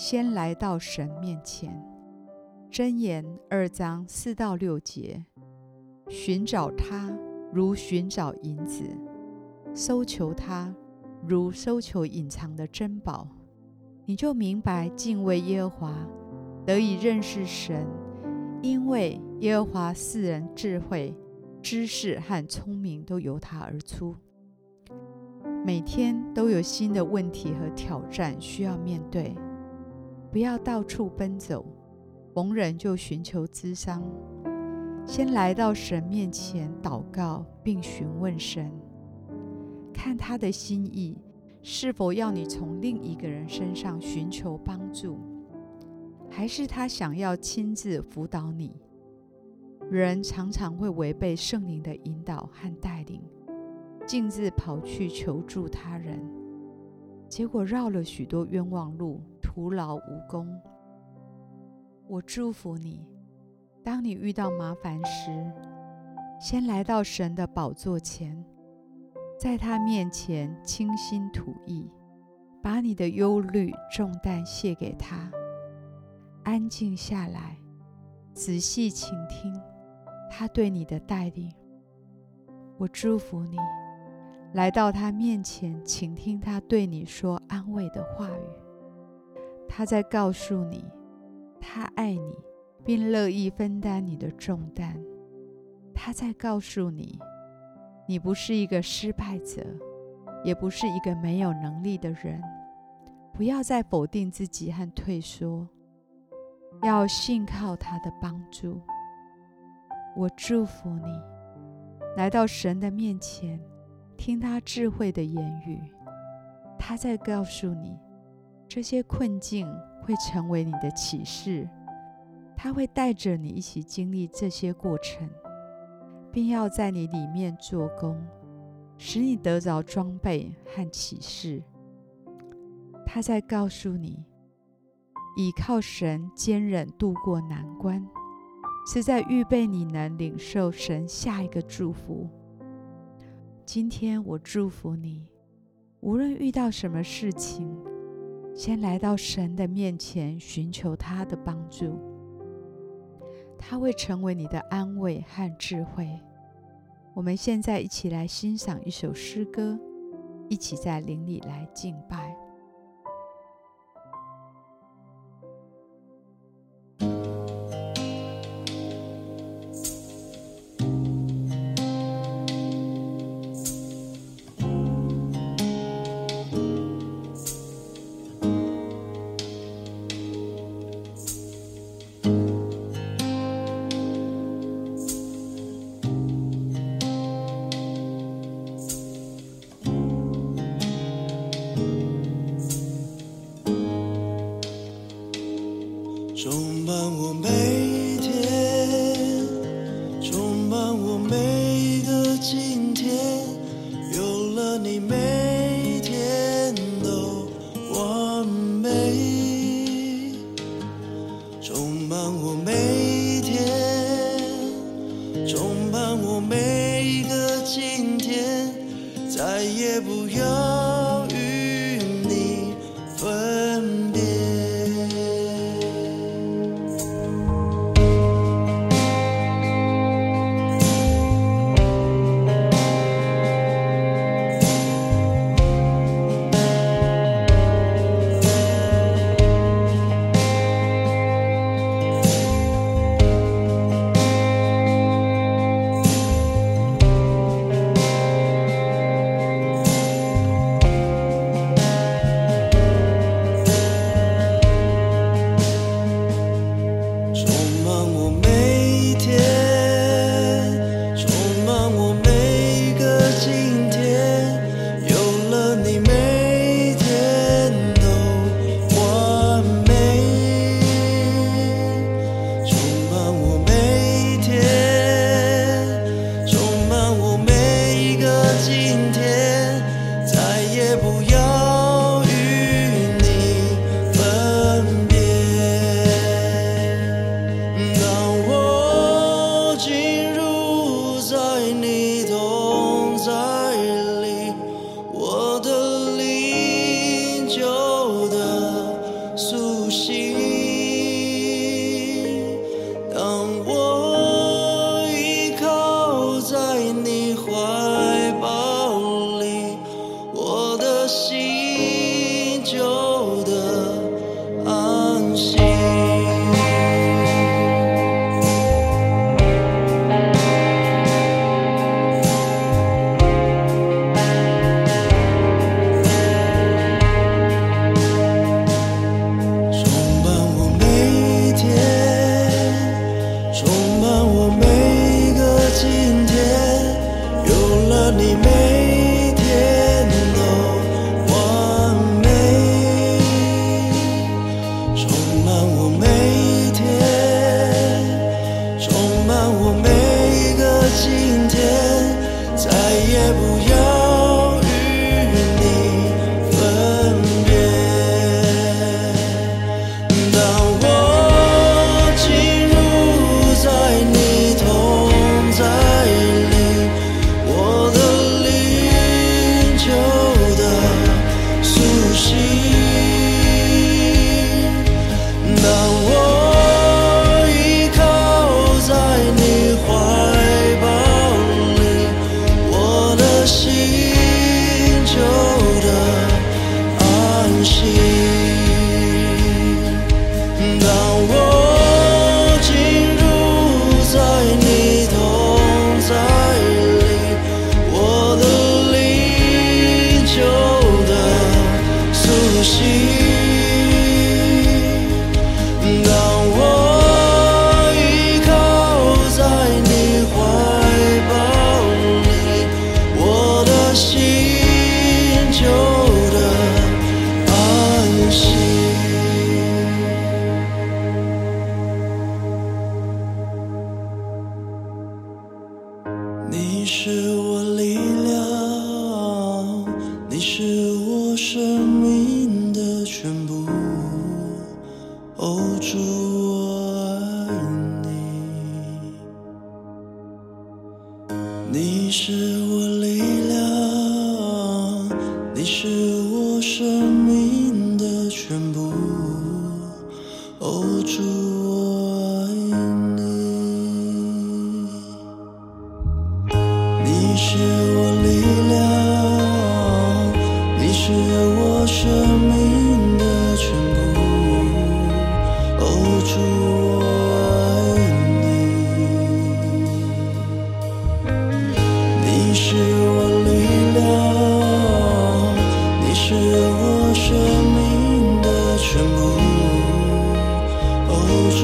先来到神面前”。箴言二章四到六节。寻找他，如寻找银子；搜求他，如搜求隐藏的珍宝。你就明白敬畏耶和华，得以认识神，因为耶和华赐人智慧、知识和聪明，都由他而出。每天都有新的问题和挑战需要面对，不要到处奔走，逢人就寻求咨商。先来到神面前祷告，并询问神，看他的心意是否要你从另一个人身上寻求帮助，还是他想要亲自辅导你。人常常会违背圣灵的引导和带领，径自跑去求助他人，结果绕了许多冤枉路，徒劳无功。我祝福你。当你遇到麻烦时，先来到神的宝座前，在他面前倾心吐意，把你的忧虑重担卸给他，安静下来，仔细倾听他对你的带领。我祝福你，来到他面前，倾听他对你说安慰的话语。他在告诉你，他爱你。并乐意分担你的重担。他在告诉你，你不是一个失败者，也不是一个没有能力的人。不要再否定自己和退缩，要信靠他的帮助。我祝福你，来到神的面前，听他智慧的言语。他在告诉你，这些困境会成为你的启示。他会带着你一起经历这些过程，并要在你里面做工，使你得着装备和启示。他在告诉你，倚靠神坚忍度过难关，是在预备你能领受神下一个祝福。今天我祝福你，无论遇到什么事情，先来到神的面前，寻求他的帮助。他会成为你的安慰和智慧。我们现在一起来欣赏一首诗歌，一起在灵里来敬拜。充满我每一天，充满我每一个今天，有了你，每天都完美。充满我每一天，充满我每一个今天，再也不要你没。你是我力量你是我生命的全部。哦主我爱你。你是我力量你是我生命的全部。哦主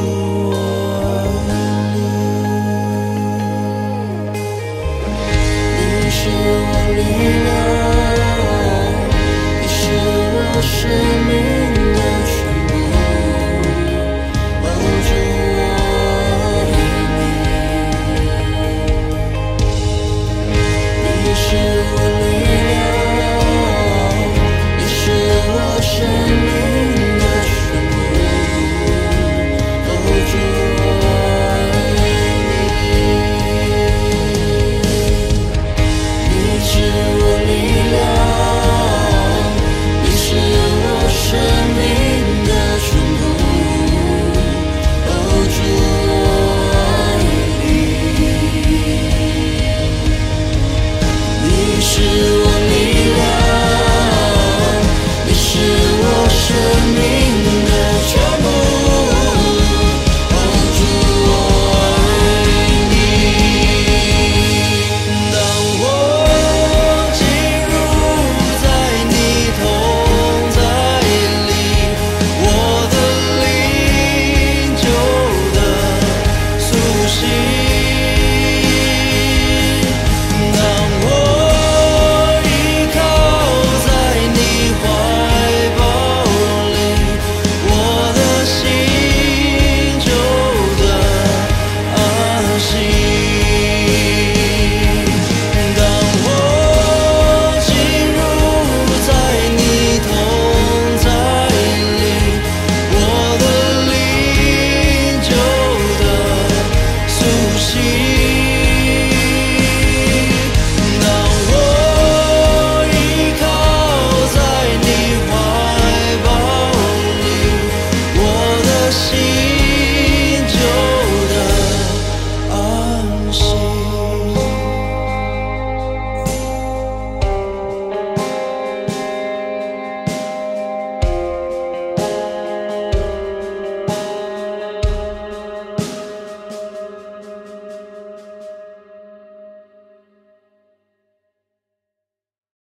Oh.